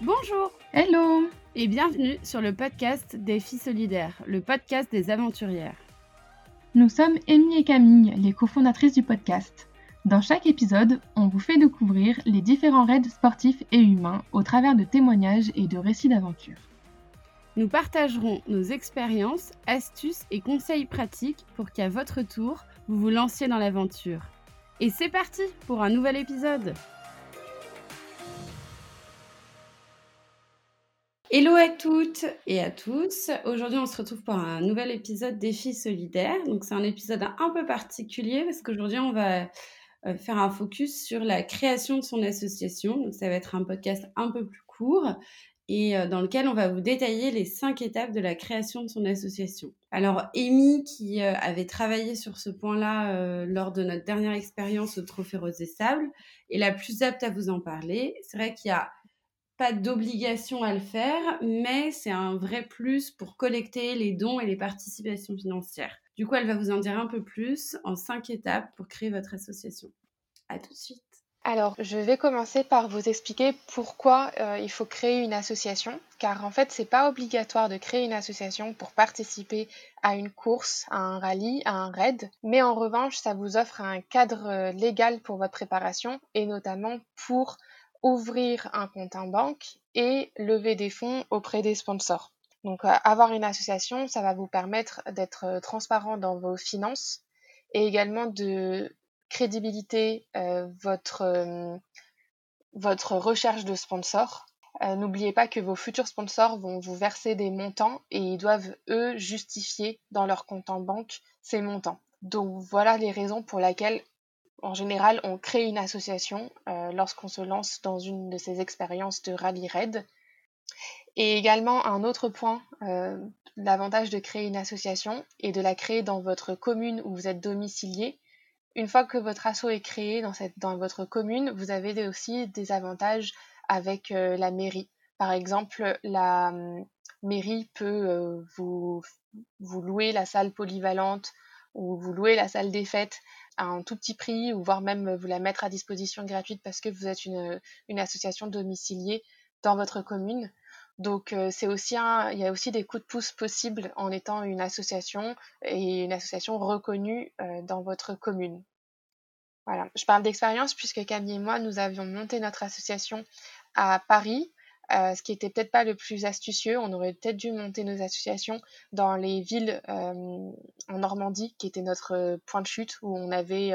Bonjour Hello et bienvenue sur le podcast des filles solidaires, le podcast des aventurières. Nous sommes Amy et Camille, les cofondatrices du podcast. Dans chaque épisode, on vous fait découvrir les différents raids sportifs et humains au travers de témoignages et de récits d'aventure. Nous partagerons nos expériences, astuces et conseils pratiques pour qu'à votre tour, vous vous lanciez dans l'aventure. Et c'est parti pour un nouvel épisode Hello à toutes et à tous. Aujourd'hui, on se retrouve pour un nouvel épisode Défi solidaire. Donc, c'est un épisode un peu particulier parce qu'aujourd'hui, on va euh, faire un focus sur la création de son association. Donc, ça va être un podcast un peu plus court et euh, dans lequel on va vous détailler les cinq étapes de la création de son association. Alors, Amy, qui euh, avait travaillé sur ce point-là lors de notre dernière expérience au Trophée Rose et Sable, est la plus apte à vous en parler. C'est vrai qu'il y a pas d'obligation à le faire, mais c'est un vrai plus pour collecter les dons et les participations financières. Du coup, elle va vous en dire un peu plus en cinq étapes pour créer votre association. À tout de suite. Alors, je vais commencer par vous expliquer pourquoi euh, il faut créer une association, car en fait, c'est pas obligatoire de créer une association pour participer à une course, à un rallye, à un raid, mais en revanche, ça vous offre un cadre euh, légal pour votre préparation et notamment pour ouvrir un compte en banque et lever des fonds auprès des sponsors. Donc euh, avoir une association, ça va vous permettre d'être euh, transparent dans vos finances et également de crédibilité euh, votre, votre recherche de sponsors. N'oubliez pas que vos futurs sponsors vont vous verser des montants et ils doivent, eux, justifier dans leur compte en banque ces montants. Donc voilà les raisons pour lesquelles en général, on crée une association euh, lorsqu'on se lance dans une de ces expériences de rallye raid. Et également, un autre point, euh, l'avantage de créer une association et de la créer dans votre commune où vous êtes domicilié. Une fois que votre asso est créé dans, cette, dans votre commune, vous avez aussi des avantages avec euh, la mairie. Par exemple, la hum, mairie peut vous, vous louer la salle polyvalente ou vous louer la salle des fêtes à un tout petit prix ou voire même vous la mettre à disposition gratuite parce que vous êtes une, une association domiciliée dans votre commune. Donc euh, c'est aussi un, il y a aussi des coups de pouce possibles en étant une association et une association reconnue euh, dans votre commune. Voilà, je parle d'expérience puisque Camille et moi nous avions monté notre association à Paris euh, ce qui était peut-être pas le plus astucieux. On aurait peut-être dû monter nos associations dans les villes euh, en Normandie, qui était notre euh, point de chute, où on avait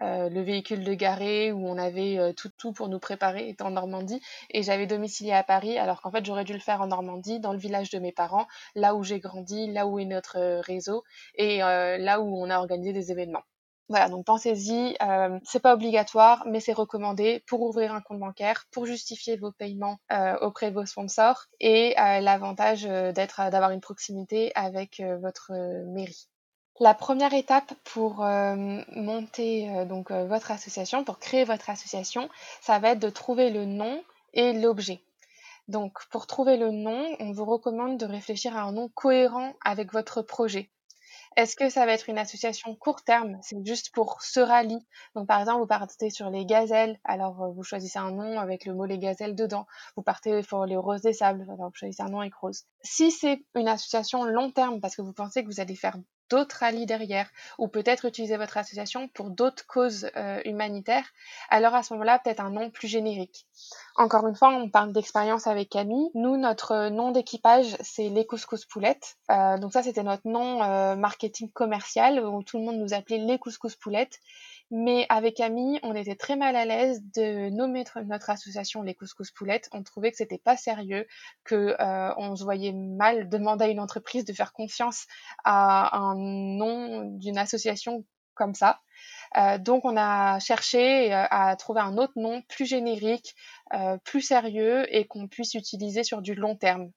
le véhicule de garé, où on avait tout, tout pour nous préparer, était en Normandie. Et j'avais domicilié à Paris, alors qu'en fait j'aurais dû le faire en Normandie, dans le village de mes parents, là où j'ai grandi, là où est notre réseau, et là où on a organisé des événements. Voilà, donc pensez-y, euh, c'est pas obligatoire, mais c'est recommandé pour ouvrir un compte bancaire, pour justifier vos paiements euh, auprès de vos sponsors et euh, l'avantage d'être, d'avoir une proximité avec votre mairie. La première étape pour monter donc votre association, pour créer votre association, ça va être de trouver le nom et l'objet. Donc, pour trouver le nom, on vous recommande de réfléchir à un nom cohérent avec votre projet. Est-ce que ça va être une association court terme? C'est juste pour ce rallye. Donc, par exemple, vous partez sur les gazelles, alors euh, vous choisissez un nom avec le mot les gazelles dedans. Vous partez pour les roses des sables, alors vous choisissez un nom avec rose. Si c'est une association long terme, parce que vous pensez que vous allez faire d'autres rallyes derrière, ou peut-être utiliser votre association pour d'autres causes euh, humanitaires, alors à ce moment-là, peut-être un nom plus générique. Encore une fois, on parle d'expérience avec Camille. Nous, notre nom d'équipage, c'est les couscous poulettes. Euh, donc ça, c'était notre nom euh, marketing commercial, où tout le monde nous appelait les couscous poulettes. Mais avec Camille, on était très mal à l'aise de nommer notre association les couscous poulettes. On trouvait que c'était pas sérieux, que euh, on se voyait mal demander à une entreprise de faire confiance à un nom d'une association comme ça. Euh, donc on a cherché euh, à trouver un autre nom plus générique, euh, plus sérieux et qu'on puisse utiliser sur du long terme.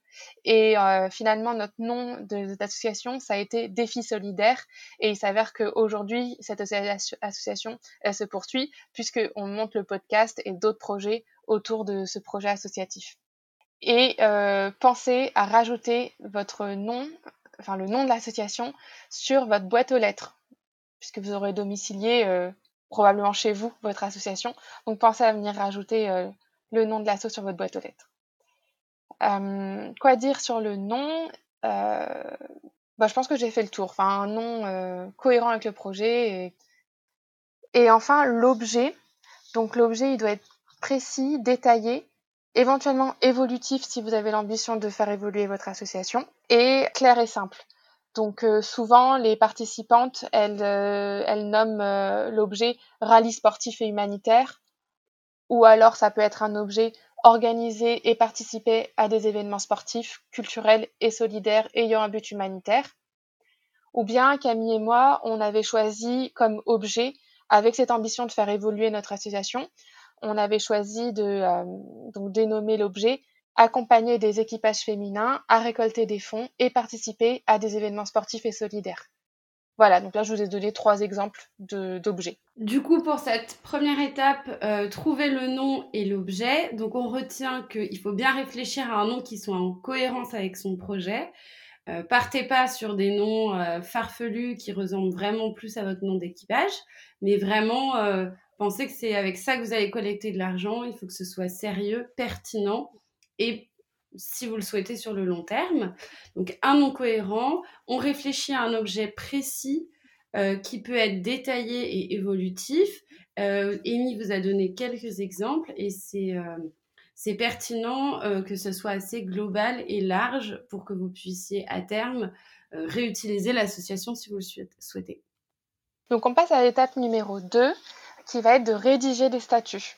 Et finalement notre nom d'association ça a été Défi solidaire et il s'avère qu'aujourd'hui cette association se poursuit puisqu'on monte le podcast et d'autres projets autour de ce projet associatif. Et pensez à rajouter votre nom, enfin le nom de l'association sur votre boîte aux lettres puisque vous aurez domicilié euh, probablement chez vous votre association. Donc pensez à venir rajouter euh, le nom de l'asso sur votre boîte aux lettres. Quoi dire sur le nom? Bah, Je pense que j'ai fait le tour. Enfin, un nom cohérent avec le projet. Et, enfin, l'objet. Donc l'objet, il doit être précis, détaillé, éventuellement évolutif si vous avez l'ambition de faire évoluer votre association, et clair et simple. Donc euh, souvent, les participantes, elles, euh, elles nomment euh, l'objet rallye sportif et humanitaire, ou alors ça peut être un objet organiser et participer à des événements sportifs, culturels et solidaires ayant un but humanitaire. Ou bien Camille et moi, on avait choisi comme objet, avec cette ambition de faire évoluer notre association, on avait choisi de donc dénommer l'objet accompagner des équipages féminins à récolter des fonds et participer à des événements sportifs et solidaires. Voilà, donc là je vous ai donné trois exemples d'objets. Du coup, pour cette première étape, euh, trouver le nom et l'objet. Donc on retient qu'il faut bien réfléchir à un nom qui soit en cohérence avec son projet. Euh, partez pas sur des noms euh, farfelus qui ressemblent vraiment plus à votre nom d'équipage, mais vraiment pensez que c'est avec ça que vous allez collecter de l'argent. Il faut que ce soit sérieux, pertinent et si vous le souhaitez sur le long terme. Donc un nom cohérent, on réfléchit à un objet précis euh, qui peut être détaillé et évolutif. Euh, Amy vous a donné quelques exemples et c'est euh, pertinent euh, que ce soit assez global et large pour que vous puissiez à terme réutiliser l'association si vous le souhaitez. Donc on passe à l'étape numéro 2 qui va être de rédiger des statuts.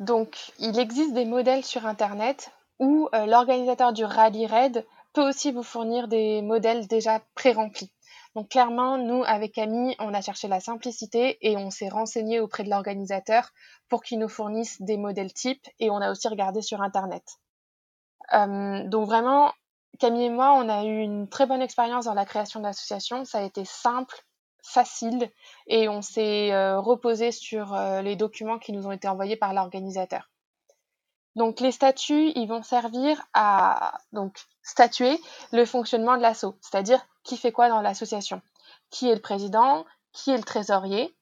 Donc il existe des modèles sur Internet ou euh, l'organisateur du rallye raid peut aussi vous fournir des modèles déjà pré-remplis. Donc clairement, nous, avec Camille, on a cherché la simplicité et on s'est renseigné auprès de l'organisateur pour qu'il nous fournisse des modèles types et on a aussi regardé sur Internet. Euh, donc vraiment, Camille et moi, on a eu une très bonne expérience dans la création de l'association. Ça a été simple, facile et on s'est euh, reposé sur les documents qui nous ont été envoyés par l'organisateur. Donc les statuts, ils vont servir à donc statuer le fonctionnement de l'asso, c'est-à-dire qui fait quoi dans l'association, qui est le président, qui est le trésorier?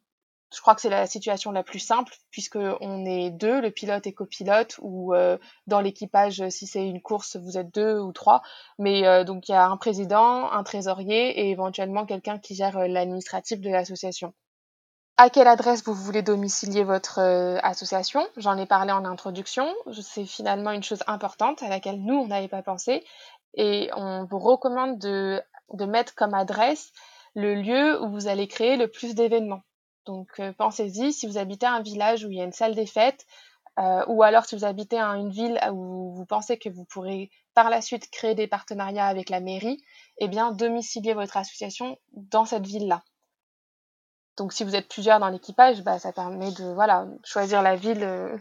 Je crois que c'est la situation la plus simple puisque on est deux, le pilote et copilote, ou euh, dans l'équipage, si c'est une course, vous êtes deux ou trois. Mais euh, donc il y a un président, un trésorier et éventuellement quelqu'un qui gère euh, l'administratif de l'association à quelle adresse vous voulez domicilier votre euh, association? J'en ai parlé en introduction. C'est finalement une chose importante à laquelle nous, on n'avait pas pensé. Et on vous recommande de, mettre comme adresse le lieu où vous allez créer le plus d'événements. Donc euh, pensez-y, si vous habitez un village où il y a une salle des fêtes, euh, ou alors si vous habitez à une ville où vous pensez que vous pourrez par la suite créer des partenariats avec la mairie, eh bien domiciliez votre association dans cette ville-là. Donc si vous êtes plusieurs dans l'équipage, bah, ça permet de voilà choisir la ville euh,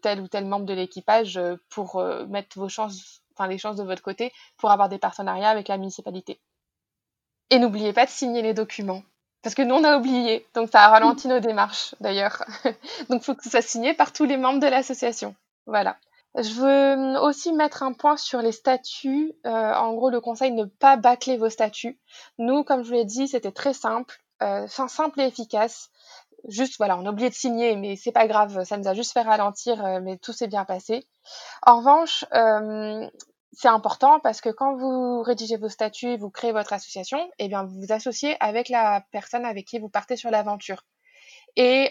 tel ou tel membre de l'équipage euh, pour euh, mettre vos chances, enfin les chances de votre côté pour avoir des partenariats avec la municipalité. Et n'oubliez pas de signer les documents. Parce que nous, on a oublié. Donc, ça a ralenti nos démarches, d'ailleurs. donc, il faut que ce soit signé par tous les membres de l'association. Voilà. Je veux aussi mettre un point sur les statuts. en gros, le conseil ne pas bâcler vos statuts. Nous, comme je vous l'ai dit, c'était très simple euh, simple et efficace. Juste, voilà, on a oublié de signer, mais c'est pas grave, ça nous a juste fait ralentir, euh, mais tout s'est bien passé. En revanche, euh, c'est important parce que quand vous rédigez vos statuts, vous créez votre association, eh bien, vous vous associez avec la personne avec qui vous partez sur l'aventure. Et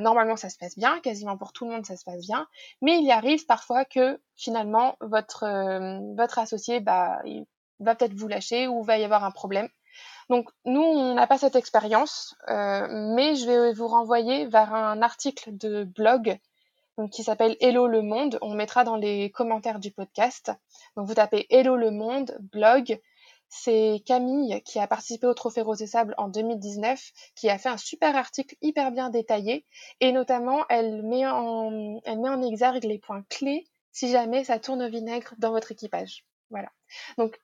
normalement, ça se passe bien, quasiment pour tout le monde, ça se passe bien. Mais il arrive parfois que finalement, votre, votre associé bah, va peut-être vous lâcher ou va y avoir un problème. Donc nous, on n'a pas cette expérience, euh, mais je vais vous renvoyer vers un article de blog qui s'appelle Hello le monde. On mettra dans les commentaires du podcast. Donc vous tapez Hello le monde, blog. C'est Camille qui a participé au Trophée Rose et Sable en 2019, qui a fait un super article hyper bien détaillé et notamment elle met en, elle met en exergue les points clés si jamais ça tourne au vinaigre dans votre équipage. Voilà. Donc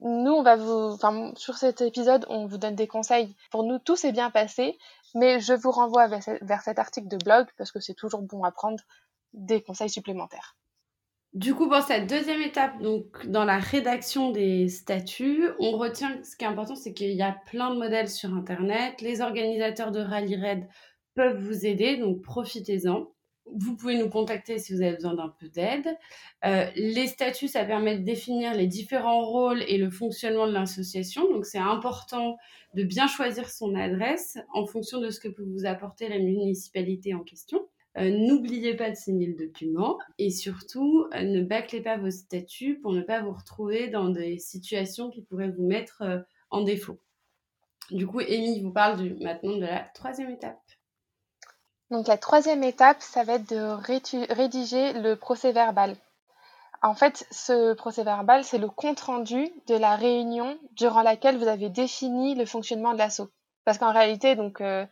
nous, on va vous, enfin, sur cet épisode, on vous donne des conseils. Pour nous, tout s'est bien passé, mais je vous renvoie vers, cet article de blog parce que c'est toujours bon à prendre des conseils supplémentaires. Du coup, pour cette deuxième étape, donc dans la rédaction des statuts, on retient ce qui est important, c'est qu'il y a plein de modèles sur Internet. Les organisateurs de Rally Raid peuvent vous aider, donc profitez-en. Vous pouvez nous contacter si vous avez besoin d'un peu d'aide. Euh, les statuts, ça permet de définir les différents rôles et le fonctionnement de l'association. Donc, c'est important de bien choisir son adresse en fonction de ce que peut vous apporter la municipalité en question. Euh, n'oubliez pas de signer le document et surtout, euh, ne bâclez pas vos statuts pour ne pas vous retrouver dans des situations qui pourraient vous mettre en défaut. Du coup, Amy vous parle maintenant de la troisième étape. Donc la troisième étape, ça va être de rédiger le procès verbal. En fait, ce procès verbal, c'est le compte-rendu de la réunion durant laquelle vous avez défini le fonctionnement de l'assaut. Parce qu'en réalité, donc, euh,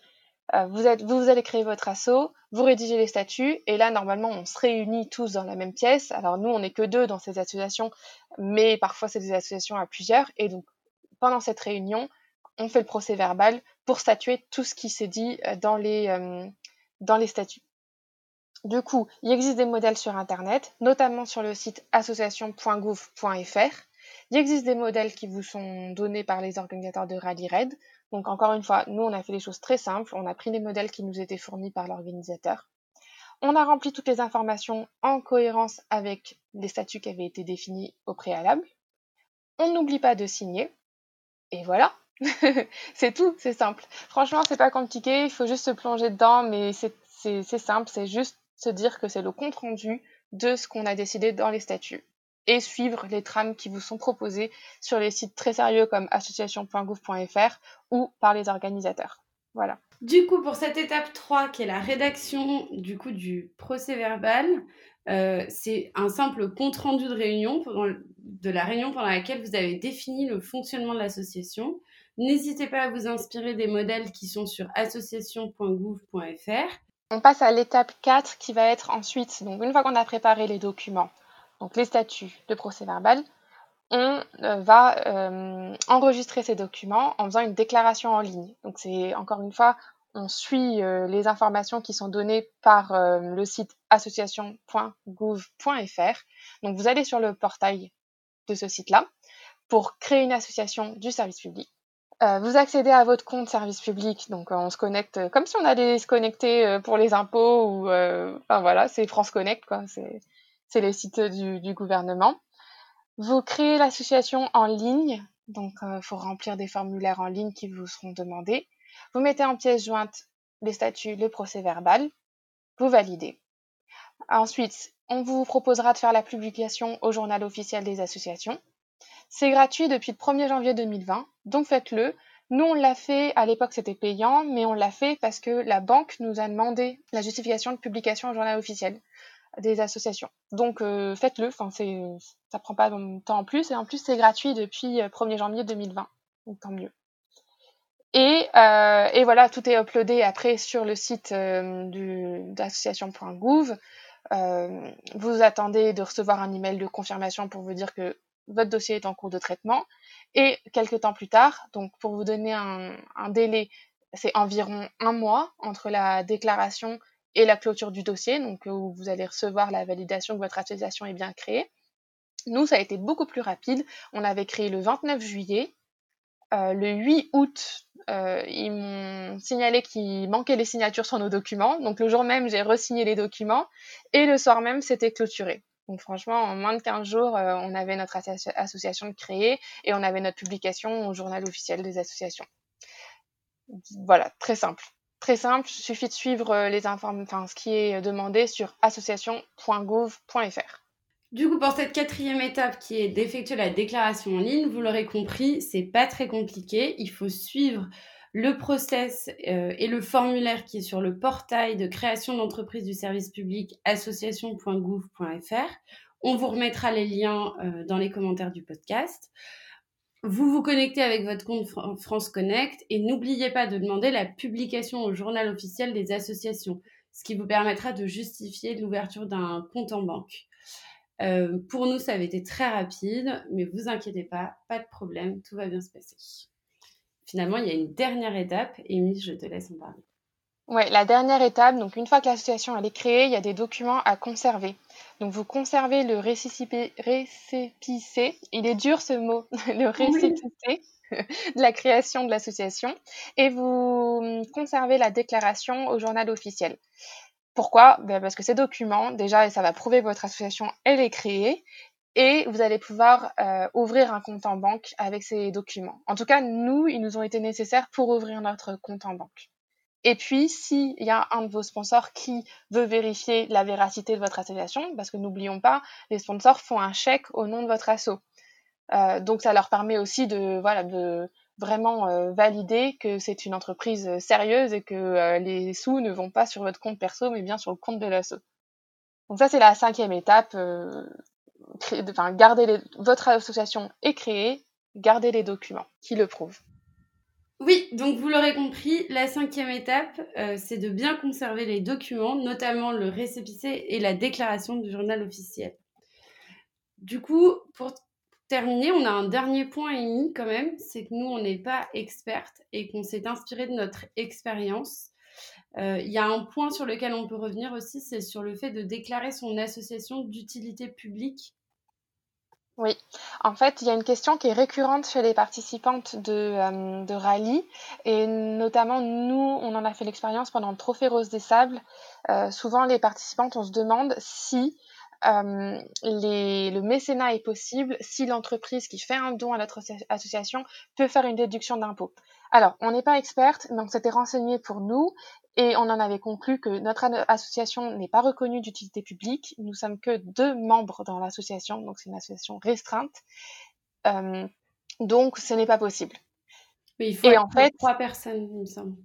euh, vous, vous, allez créer votre assaut, vous rédigez les statuts, et là, normalement, on se réunit tous dans la même pièce. Alors nous, on n'est que deux dans ces associations, mais parfois, c'est des associations à plusieurs. Et donc, pendant cette réunion, on fait le procès verbal pour statuer tout ce qui s'est dit euh, dans les, dans les statuts. Du coup, il existe des modèles sur Internet, notamment sur le site association.gouv.fr. Il existe des modèles qui vous sont donnés par les organisateurs de Rally Red. Donc encore une fois, nous, on a fait les choses très simples. On a pris les modèles qui nous étaient fournis par l'organisateur. On a rempli toutes les informations en cohérence avec les statuts qui avaient été définis au préalable. On n'oublie pas de signer. Et voilà, c'est tout, c'est simple. Franchement, c'est pas compliqué, il faut juste se plonger dedans, mais c'est simple, c'est juste se dire que c'est le compte rendu de ce qu'on a décidé dans les statuts et suivre les trames qui vous sont proposées sur les sites très sérieux comme association.gouv.fr ou par les organisateurs. Voilà. Du coup, pour cette étape 3, qui est la rédaction du procès verbal, euh, c'est un simple compte-rendu de réunion, de la réunion pendant laquelle vous avez défini le fonctionnement de l'association. N'hésitez pas à vous inspirer des modèles qui sont sur association.gouv.fr. On passe à l'étape 4 qui va être ensuite, donc une fois qu'on a préparé les documents, donc les statuts, le procès verbal, on euh, va euh, enregistrer ces documents en faisant une déclaration en ligne. Donc c'est encore une fois, on suit euh, les informations qui sont données par le site association.gouv.fr. Donc vous allez sur le portail de ce site-là pour créer une association du service public. Euh, vous accédez à votre compte service public, donc euh, on se connecte euh, comme si on allait se connecter pour les impôts ou enfin voilà, c'est France Connect quoi, c'est les sites du, du, gouvernement. Vous créez l'association en ligne, donc il faut remplir des formulaires en ligne qui vous seront demandés. Vous mettez en pièce jointe les statuts, le procès verbal, vous validez. Ensuite, on vous proposera de faire la publication au journal officiel des associations. C'est gratuit depuis le 1er janvier 2020, donc faites-le. Nous, on l'a fait, à l'époque c'était payant, mais on l'a fait parce que la banque nous a demandé la justification de publication au journal officiel des associations. Donc euh, faites-le, enfin, ça prend pas de temps en plus, et en plus c'est gratuit depuis 1er euh, janvier 2020, donc tant mieux. Et, euh, et, voilà, tout est uploadé après sur le site d'association.gouv. vous attendez de recevoir un email de confirmation pour vous dire que votre dossier est en cours de traitement. Et quelques temps plus tard, donc pour vous donner un, délai, c'est environ un mois entre la déclaration et la clôture du dossier, donc où vous allez recevoir la validation que votre association est bien créée. Nous, ça a été beaucoup plus rapide. On avait créé le 29 juillet. Euh, le 8 août, euh, ils m'ont signalé qu'il manquait les signatures sur nos documents. Donc le jour même, j'ai resigné les documents. Et le soir même, c'était clôturé. Donc franchement, en moins de 15 jours, euh, on avait notre association créer et on avait notre publication au journal officiel des associations. Voilà, très simple. Très simple, suffit de suivre euh, les enfin, ce qui est demandé sur association.gouv.fr. Du coup, pour cette quatrième étape qui est d'effectuer la déclaration en ligne, vous l'aurez compris, c'est pas très compliqué. Il faut suivre le process euh, et le formulaire qui est sur le portail de création d'entreprise du service public association.gouv.fr. On vous remettra les liens euh, dans les commentaires du podcast. Vous vous connectez avec votre compte France Connect et n'oubliez pas de demander la publication au journal officiel des associations, ce qui vous permettra de justifier l'ouverture d'un compte en banque. Euh, pour nous, ça avait été très rapide, mais vous inquiétez pas, pas de problème, tout va bien se passer finalement, il y a une dernière étape. Amy, je te laisse en parler. Ouais, la dernière étape, donc une fois que l'association est créée, il y a des documents à conserver. Donc vous conservez le récipicé, il est dur ce mot, le récipicé de la création de l'association, et vous conservez la déclaration au journal officiel. Pourquoi? Ben Parce que ces documents, déjà, ça va prouver que votre association, elle est créée et vous allez pouvoir euh, ouvrir un compte en banque avec ces documents. En tout cas, nous, ils nous ont été nécessaires pour ouvrir notre compte en banque. Et puis, s'il y a un de vos sponsors qui veut vérifier la véracité de votre association, parce que n'oublions pas, les sponsors font un chèque au nom de votre asso. Euh, donc, ça leur permet aussi de, voilà, de vraiment euh, valider que c'est une entreprise sérieuse et que les sous ne vont pas sur votre compte perso, mais bien sur le compte de l'asso. Donc ça, c'est la cinquième étape enfin, gardez votre association est créée, gardez les documents qui le prouvent. Oui, donc vous l'aurez compris, la cinquième étape, euh, c'est de bien conserver les documents, notamment le récépissé et la déclaration du journal officiel. Du coup, pour terminer, on a un dernier point émis quand même, c'est que nous, on n'est pas expertes et qu'on s'est inspiré de notre expérience. Euh, il y a un point sur lequel on peut revenir aussi, c'est sur le fait de déclarer son association d'utilité publique oui, en fait, il y a une question qui est récurrente chez les participantes de, euh, rallye et notamment nous, on en a fait l'expérience pendant le Trophée Rose des Sables. Euh, souvent, les participantes, on se demande si euh, le mécénat est possible, si l'entreprise qui fait un don à notre association peut faire une déduction d'impôt. Alors, on n'est pas experte, donc c'était renseigné pour nous et on en avait conclu que notre association n'est pas reconnue d'utilité publique. Nous sommes que deux membres dans l'association, donc c'est une association restreinte. Euh, donc ce n'est pas possible. Mais il faut et en fait trois personnes, il me semble.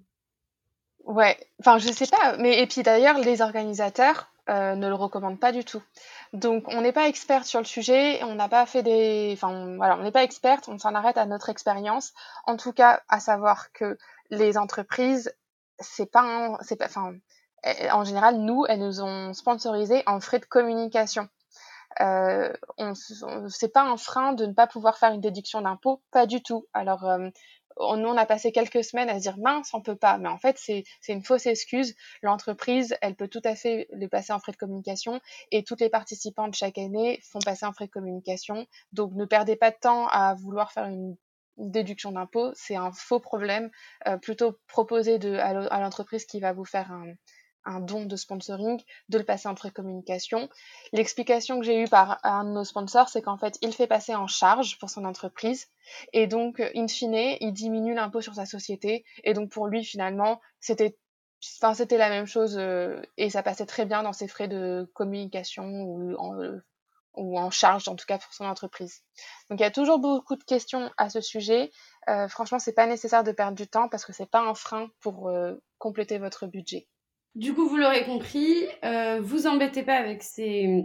Ouais, enfin je sais pas, mais et puis d'ailleurs les organisateurs euh, ne le recommandent pas du tout. Donc on n'est pas experte sur le sujet, on n'a pas fait des, enfin voilà, on n'est pas experte, on s'en arrête à notre expérience. En tout cas, à savoir que les entreprises c'est pas, enfin, en général, nous, elles nous ont sponsorisé en frais de communication. Euh, on, c'est pas un frein de ne pas pouvoir faire une déduction d'impôt, pas du tout. Alors, euh, nous, on a passé quelques semaines à se dire mince, on peut pas. Mais en fait, c'est, c'est une fausse excuse. L'entreprise, elle peut tout à fait le passer en frais de communication et toutes les participantes chaque année font passer en frais de communication. Donc, ne perdez pas de temps à vouloir faire une déduction d'impôt, c'est un faux problème. Euh, plutôt proposer de, à l'entreprise qui va vous faire un, un, don de sponsoring, de le passer en précommunication. L'explication que j'ai eue par un de nos sponsors, c'est qu'en fait, il fait passer en charge pour son entreprise. Et donc, in fine, il diminue l'impôt sur sa société. Et donc, pour lui, finalement, c'était Enfin, c'était la même chose euh, et ça passait très bien dans ses frais de communication ou en, euh, ou en charge en tout cas pour son entreprise. Donc il y a toujours beaucoup de questions à ce sujet. Euh, franchement, c'est pas nécessaire de perdre du temps parce que c'est pas un frein pour euh, compléter votre budget. Du coup, vous l'aurez compris, euh, vous embêtez pas avec ces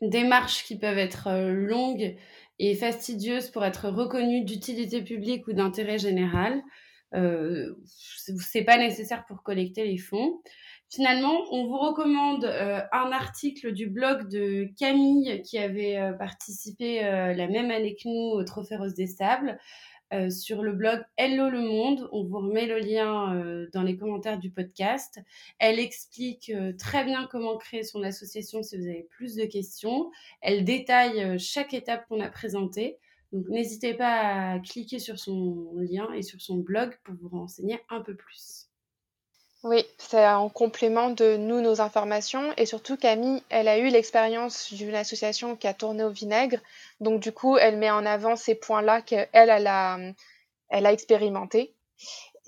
démarches qui peuvent être euh, longues et fastidieuses pour être reconnues d'utilité publique ou d'intérêt général. Euh, c'est pas nécessaire pour collecter les fonds. Finalement, on vous recommande euh, un article du blog de Camille qui avait euh, participé euh, la même année que nous au Trophée Rose des Sables sur le blog Hello le Monde. On vous remet le lien dans les commentaires du podcast. Elle explique très bien comment créer son association si vous avez plus de questions. Elle détaille chaque étape qu'on a présentée. Donc n'hésitez pas à cliquer sur son lien et sur son blog pour vous renseigner un peu plus. Oui, c'est en complément de nous, nos informations. Et surtout, Camille, elle a eu l'expérience d'une association qui a tourné au vinaigre. Donc, du coup, elle met en avant ces points-là qu'elle, elle a, elle a expérimenté.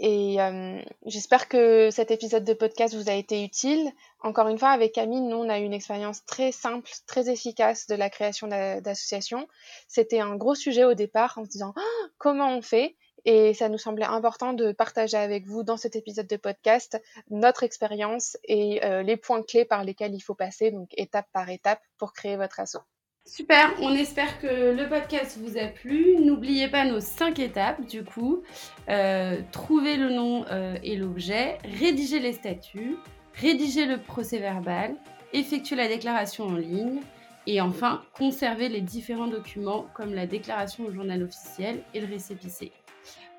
Et euh, j'espère que cet épisode de podcast vous a été utile. Encore une fois, avec Camille, nous, on a eu une expérience très simple, très efficace de la création d'associations. C'était un gros sujet au départ en se disant «Ah, comment on fait? Et ça nous semblait important de partager avec vous dans cet épisode de podcast notre expérience et euh, les points clés par lesquels il faut passer, donc étape par étape, pour créer votre assaut. Super, on espère que le podcast vous a plu. N'oubliez pas nos cinq étapes du coup. Euh, trouver le nom euh, et l'objet, rédiger les statuts, rédiger le procès verbal, effectuer la déclaration en ligne et enfin conserver les différents documents comme la déclaration au journal officiel et le récépissé.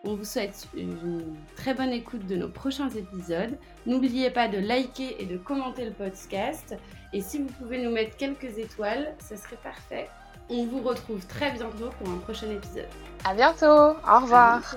On vous souhaite une très bonne écoute de nos prochains épisodes. N'oubliez pas de liker et de commenter le podcast. Et si vous pouvez nous mettre quelques étoiles, ce serait parfait. On vous retrouve très bientôt pour un prochain épisode. À bientôt. Au revoir.